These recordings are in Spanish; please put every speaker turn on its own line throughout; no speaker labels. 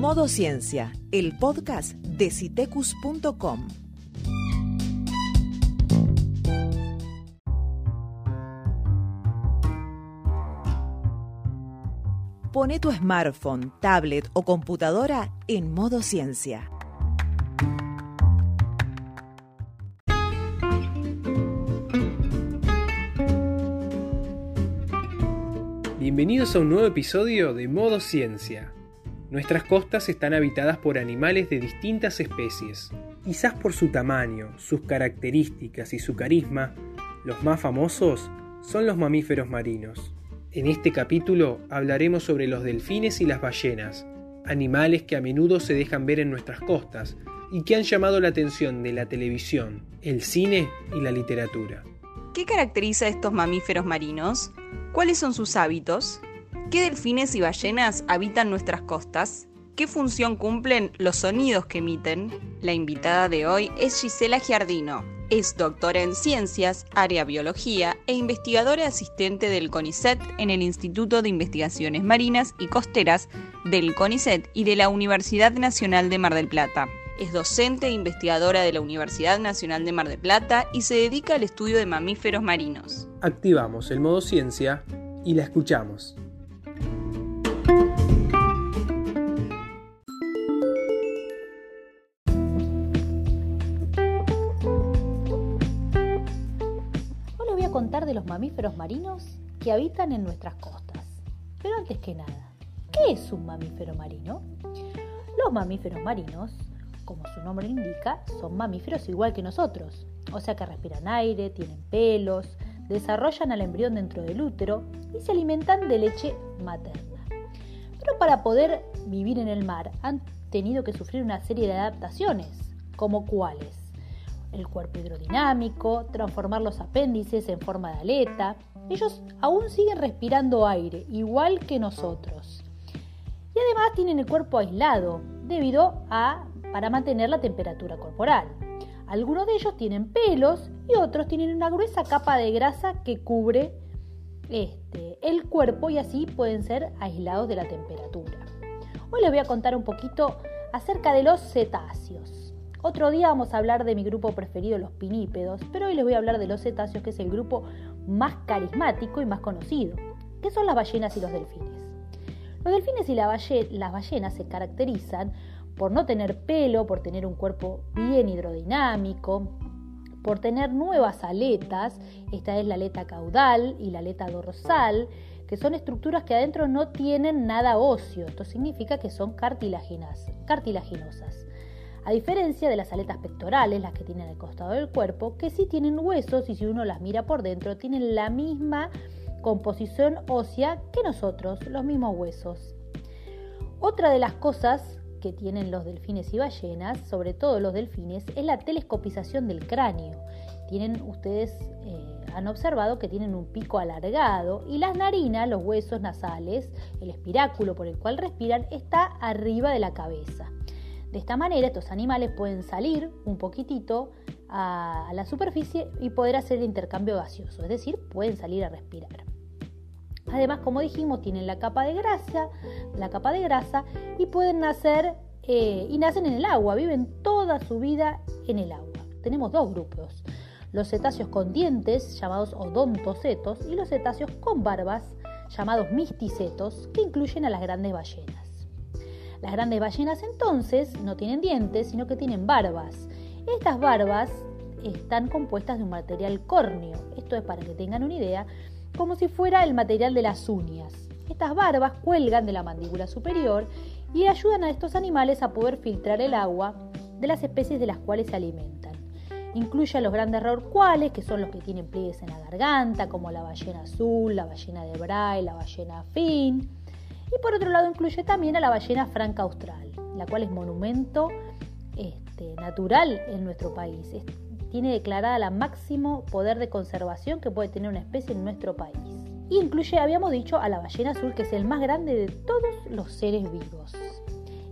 Modo Ciencia, el podcast de citecus.com. Pone tu smartphone, tablet o computadora en modo ciencia.
Bienvenidos a un nuevo episodio de Modo Ciencia. Nuestras costas están habitadas por animales de distintas especies. Quizás por su tamaño, sus características y su carisma, los más famosos son los mamíferos marinos. En este capítulo hablaremos sobre los delfines y las ballenas, animales que a menudo se dejan ver en nuestras costas y que han llamado la atención de la televisión, el cine y la literatura.
¿Qué caracteriza a estos mamíferos marinos? ¿Cuáles son sus hábitos? ¿Qué delfines y ballenas habitan nuestras costas? ¿Qué función cumplen los sonidos que emiten? La invitada de hoy es Gisela Giardino. Es doctora en ciencias, área biología e investigadora asistente del CONICET en el Instituto de Investigaciones Marinas y Costeras del CONICET y de la Universidad Nacional de Mar del Plata. Es docente e investigadora de la Universidad Nacional de Mar del Plata y se dedica al estudio de mamíferos marinos.
Activamos el modo ciencia y la escuchamos.
Mamíferos marinos que habitan en nuestras costas. Pero antes que nada, ¿qué es un mamífero marino? Los mamíferos marinos, como su nombre indica, son mamíferos igual que nosotros, o sea que respiran aire, tienen pelos, desarrollan al embrión dentro del útero y se alimentan de leche materna. Pero para poder vivir en el mar han tenido que sufrir una serie de adaptaciones, como cuáles el cuerpo hidrodinámico, transformar los apéndices en forma de aleta. Ellos aún siguen respirando aire, igual que nosotros. Y además tienen el cuerpo aislado, debido a para mantener la temperatura corporal. Algunos de ellos tienen pelos y otros tienen una gruesa capa de grasa que cubre este, el cuerpo y así pueden ser aislados de la temperatura. Hoy les voy a contar un poquito acerca de los cetáceos. Otro día vamos a hablar de mi grupo preferido, los pinípedos, pero hoy les voy a hablar de los cetáceos, que es el grupo más carismático y más conocido, que son las ballenas y los delfines. Los delfines y las ballenas se caracterizan por no tener pelo, por tener un cuerpo bien hidrodinámico, por tener nuevas aletas, esta es la aleta caudal y la aleta dorsal, que son estructuras que adentro no tienen nada óseo, esto significa que son cartilaginosas. A diferencia de las aletas pectorales, las que tienen al costado del cuerpo, que sí tienen huesos y si uno las mira por dentro tienen la misma composición ósea que nosotros, los mismos huesos. Otra de las cosas que tienen los delfines y ballenas, sobre todo los delfines, es la telescopización del cráneo. Tienen ustedes eh, han observado que tienen un pico alargado y las narinas, los huesos nasales, el espiráculo por el cual respiran está arriba de la cabeza. De esta manera estos animales pueden salir un poquitito a, la superficie y poder hacer el intercambio gaseoso, es decir, pueden salir a respirar. Además, como dijimos, tienen la capa de grasa, la capa de grasa y pueden nacer eh, y nacen en el agua, viven toda su vida en el agua. Tenemos dos grupos, los cetáceos con dientes, llamados odontocetos, y los cetáceos con barbas, llamados misticetos, que incluyen a las grandes ballenas. Las grandes ballenas entonces no tienen dientes, sino que tienen barbas. Estas barbas están compuestas de un material córneo, esto es para que tengan una idea, como si fuera el material de las uñas. Estas barbas cuelgan de la mandíbula superior y ayudan a estos animales a poder filtrar el agua de las especies de las cuales se alimentan. Incluye a los grandes rorcuales, que son los que tienen pliegues en la garganta, como la ballena azul, la ballena de Bray, la ballena fin. Y por otro lado incluye también a la ballena franca austral, la cual es monumento este, natural en nuestro país. tiene declarada la máximo poder de conservación que puede tener una especie en nuestro país. incluye, habíamos dicho, a la ballena azul, que es el más grande de todos los seres vivos.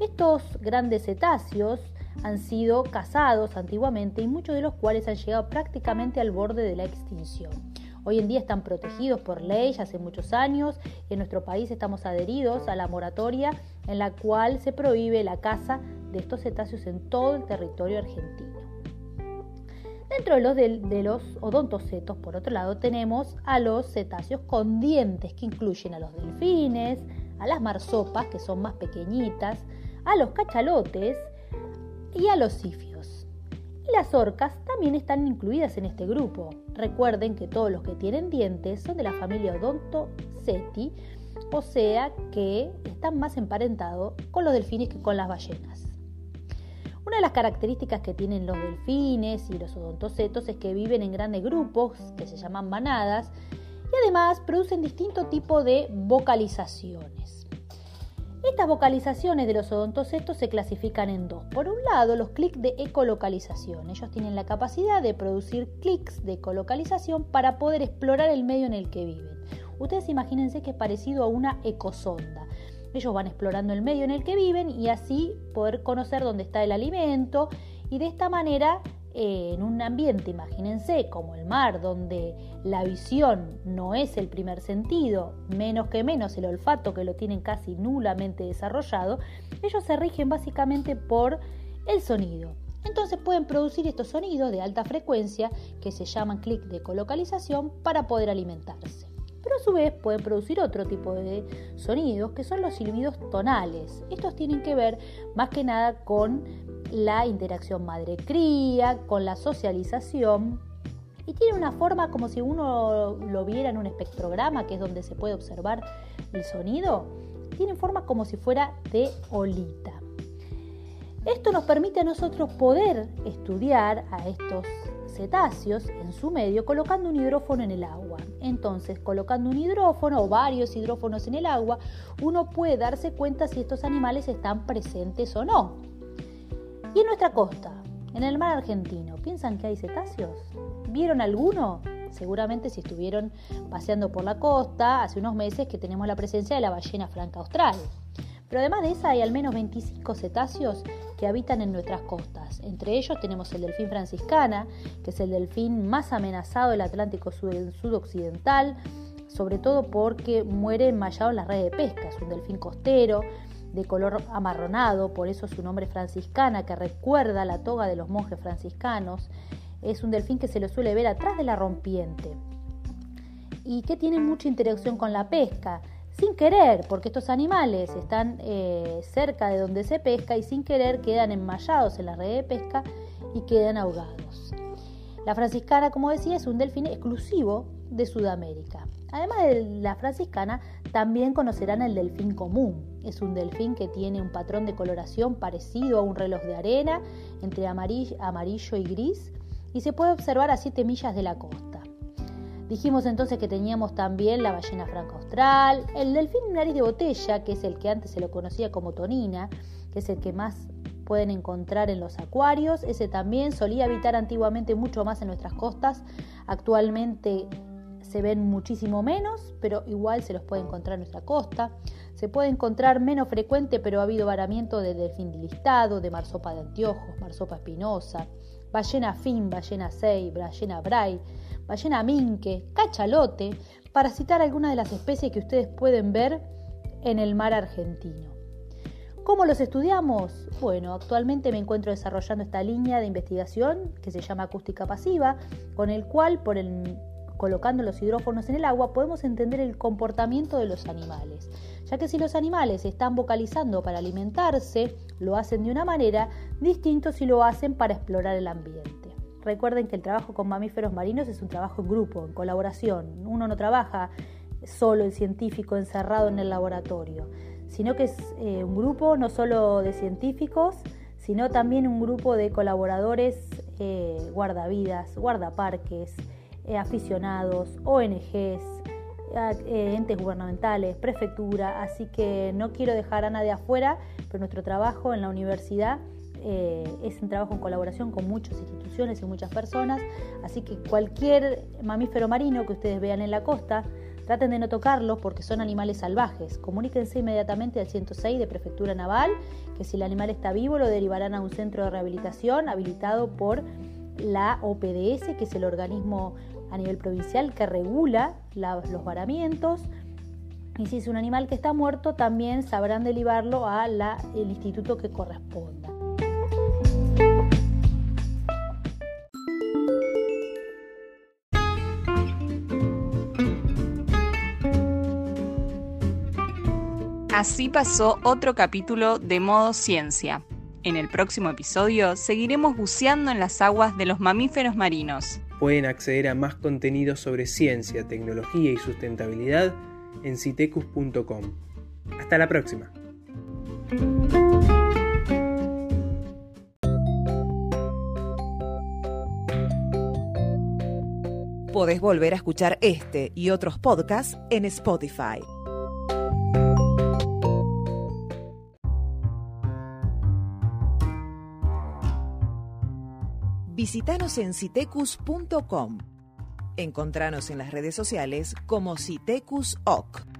Estos grandes cetáceos han sido cazados antiguamente y muchos de los cuales han llegado prácticamente al borde de la extinción. Hoy en día están protegidos por ley hace muchos años y en nuestro país estamos adheridos a la moratoria en la cual se prohíbe la caza de estos cetáceos en todo el territorio argentino. Dentro de los, de, los odontocetos, por otro lado, tenemos a los cetáceos con dientes, que incluyen a los delfines, a las marsopas, que son más pequeñitas, a los cachalotes y a los sifios. Y las orcas también están incluidas en este grupo. Recuerden que todos los que tienen dientes son de la familia Odontoceti, o sea que están más emparentados con los delfines que con las ballenas. Una de las características que tienen los delfines y los odontocetos es que viven en grandes grupos, que se llaman manadas, y además producen distinto tipo de vocalizaciones. Estas vocalizaciones de los odontocetos se clasifican en dos. Por un lado, los clics de ecolocalización. Ellos tienen la capacidad de producir clics de ecolocalización para poder explorar el medio en el que viven. Ustedes imagínense que es parecido a una ecosonda. Ellos van explorando el medio en el que viven y así poder conocer dónde está el alimento y de esta manera en un ambiente, imagínense, como el mar, donde la visión no es el primer sentido, menos que menos el olfato que lo tienen casi nulamente desarrollado, ellos se rigen básicamente por el sonido. Entonces pueden producir estos sonidos de alta frecuencia que se llaman clic de colocalización para poder alimentarse pero a su vez pueden producir otro tipo de sonidos que son los silbidos tonales. Estos tienen que ver más que nada con la interacción madre-cría, con la socialización y tiene una forma como si uno lo viera en un espectrograma, que es donde se puede observar el sonido, tiene forma como si fuera de olita. Esto nos permite a nosotros poder estudiar a estos cetáceos en su medio colocando un hidrófono en el agua. Entonces, colocando un hidrófono o varios hidrófonos en el agua, uno puede darse cuenta si estos animales están presentes o no. Y en nuestra costa, en el mar argentino, ¿piensan que hay cetáceos? ¿Vieron alguno? Seguramente si estuvieron paseando por la costa hace unos meses que tenemos la presencia de la ballena franca austral. Pero además de esa hay al menos 25 cetáceos que habitan en nuestras costas. Entre ellos tenemos el delfín franciscana, que es el delfín más amenazado del Atlántico sudoccidental, sobre todo porque muere enmayado en las redes de pesca. Es un delfín costero, de color amarronado, por eso su nombre franciscana, que recuerda la toga de los monjes franciscanos. Es un delfín que se lo suele ver atrás de la rompiente y que tiene mucha interacción con la pesca sin querer, porque estos animales están eh, cerca de donde se pesca y sin querer quedan enmallados en la red de pesca y quedan ahogados. La franciscana, como decía, es un delfín exclusivo de Sudamérica. Además de la franciscana, también conocerán el delfín común. Es un delfín que tiene un patrón de coloración parecido a un reloj de arena, entre amarillo, amarillo y gris, y se puede observar a 7 millas de la costa. Dijimos entonces que teníamos también la ballena franca austral, el delfín nariz de botella, que es el que antes se lo conocía como tonina, que es el que más pueden encontrar en los acuarios. Ese también solía habitar antiguamente mucho más en nuestras costas. Actualmente se ven muchísimo menos, pero igual se los puede encontrar en nuestra costa. Se puede encontrar menos frecuente, pero ha habido varamiento de delfín de listado, de marsopa de anteojos, marsopa espinosa, ballena fin, ballena sei, ballena bray, ballena minque, cachalote, para citar algunas de las especies que ustedes pueden ver en el mar argentino. ¿Cómo los estudiamos? Bueno, actualmente me encuentro desarrollando esta línea de investigación que se llama acústica pasiva, con el cual, por colocando los hidrófonos en el agua, podemos entender el comportamiento de los animales, ya que si los animales están vocalizando para alimentarse, lo hacen de una manera distinta si lo hacen para explorar el ambiente. Recuerden que el trabajo con mamíferos marinos es un trabajo en grupo, en colaboración. Uno no trabaja solo el científico encerrado en el laboratorio, sino que es eh, un grupo no solo de científicos, sino también un grupo de colaboradores, eh, guardavidas, guardaparques, eh, aficionados, ONGs, entes gubernamentales, prefectura, así que no quiero dejar a nadie afuera, pero nuestro trabajo en la universidad eh, es un trabajo en colaboración con muchas instituciones y muchas personas, así que cualquier mamífero marino que ustedes vean en la costa, traten de no tocarlos porque son animales salvajes. Comuníquense inmediatamente al 106 de Prefectura Naval, que si el animal está vivo lo derivarán a un centro de rehabilitación habilitado por la OPDS, que es el organismo a nivel provincial que regula los varamientos. Y si es un animal que está muerto, también sabrán derivarlo al instituto que corresponda.
Así pasó otro capítulo de Modo Ciencia. En el próximo episodio seguiremos buceando en las aguas de los mamíferos marinos.
Pueden acceder a más contenido sobre ciencia, tecnología y sustentabilidad en citecus.com. Hasta la próxima.
Podés volver a escuchar este y otros podcasts en Spotify. Visítanos en citecus.com. Encontranos en las redes sociales como Citecus OC.